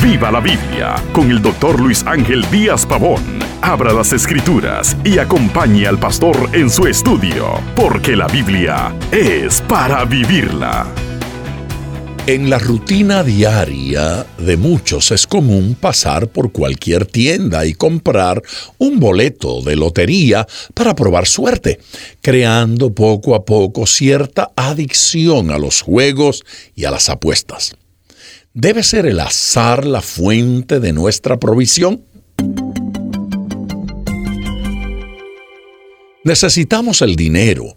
Viva la Biblia con el doctor Luis Ángel Díaz Pavón. Abra las escrituras y acompañe al pastor en su estudio, porque la Biblia es para vivirla. En la rutina diaria de muchos es común pasar por cualquier tienda y comprar un boleto de lotería para probar suerte, creando poco a poco cierta adicción a los juegos y a las apuestas. ¿Debe ser el azar la fuente de nuestra provisión? Necesitamos el dinero.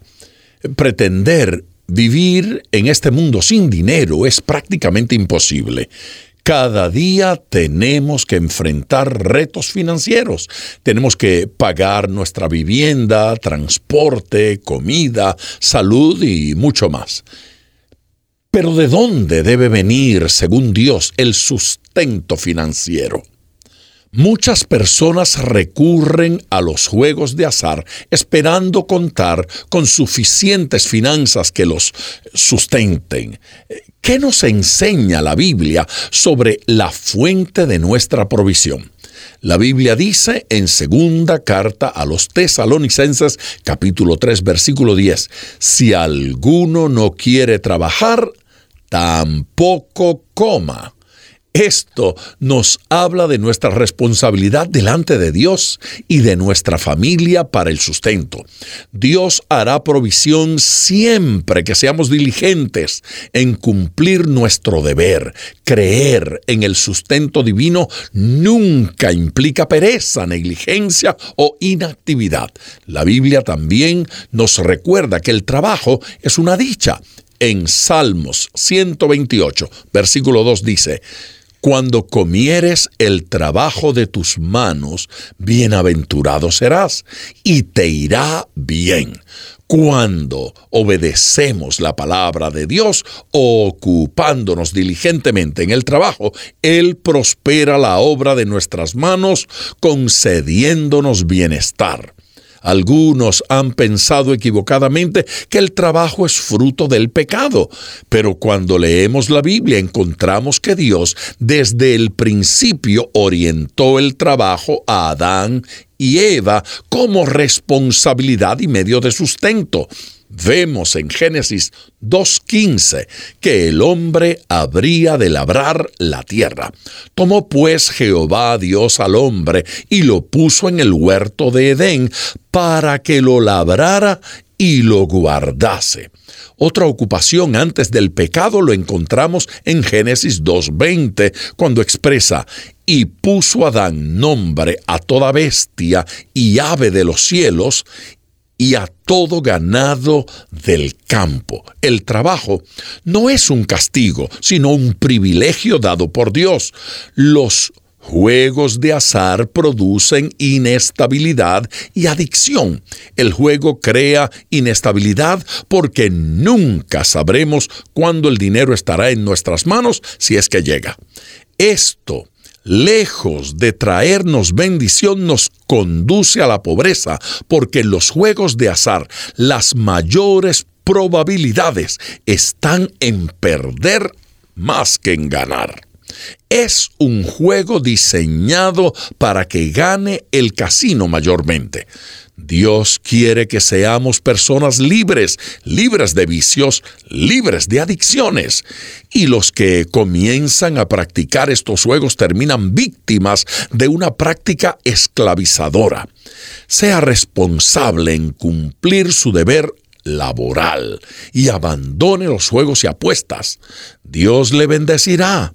Pretender vivir en este mundo sin dinero es prácticamente imposible. Cada día tenemos que enfrentar retos financieros. Tenemos que pagar nuestra vivienda, transporte, comida, salud y mucho más. Pero ¿de dónde debe venir, según Dios, el sustento financiero? Muchas personas recurren a los juegos de azar esperando contar con suficientes finanzas que los sustenten. ¿Qué nos enseña la Biblia sobre la fuente de nuestra provisión? La Biblia dice en segunda carta a los tesalonicenses capítulo 3 versículo 10, si alguno no quiere trabajar, tampoco coma. Esto nos habla de nuestra responsabilidad delante de Dios y de nuestra familia para el sustento. Dios hará provisión siempre que seamos diligentes en cumplir nuestro deber. Creer en el sustento divino nunca implica pereza, negligencia o inactividad. La Biblia también nos recuerda que el trabajo es una dicha en Salmos 128, versículo 2 dice, Cuando comieres el trabajo de tus manos, bienaventurado serás, y te irá bien. Cuando obedecemos la palabra de Dios, ocupándonos diligentemente en el trabajo, Él prospera la obra de nuestras manos, concediéndonos bienestar. Algunos han pensado equivocadamente que el trabajo es fruto del pecado, pero cuando leemos la Biblia encontramos que Dios desde el principio orientó el trabajo a Adán y Eva como responsabilidad y medio de sustento. Vemos en Génesis 2.15 que el hombre habría de labrar la tierra. Tomó pues Jehová Dios al hombre y lo puso en el huerto de Edén para que lo labrara y lo guardase. Otra ocupación antes del pecado lo encontramos en Génesis 2.20, cuando expresa, y puso Adán nombre a toda bestia y ave de los cielos, y a todo ganado del campo. El trabajo no es un castigo, sino un privilegio dado por Dios. Los Juegos de azar producen inestabilidad y adicción. El juego crea inestabilidad porque nunca sabremos cuándo el dinero estará en nuestras manos si es que llega. Esto lejos de traernos bendición, nos conduce a la pobreza, porque los juegos de azar las mayores probabilidades están en perder más que en ganar. Es un juego diseñado para que gane el casino mayormente. Dios quiere que seamos personas libres, libres de vicios, libres de adicciones. Y los que comienzan a practicar estos juegos terminan víctimas de una práctica esclavizadora. Sea responsable en cumplir su deber laboral y abandone los juegos y apuestas. Dios le bendecirá.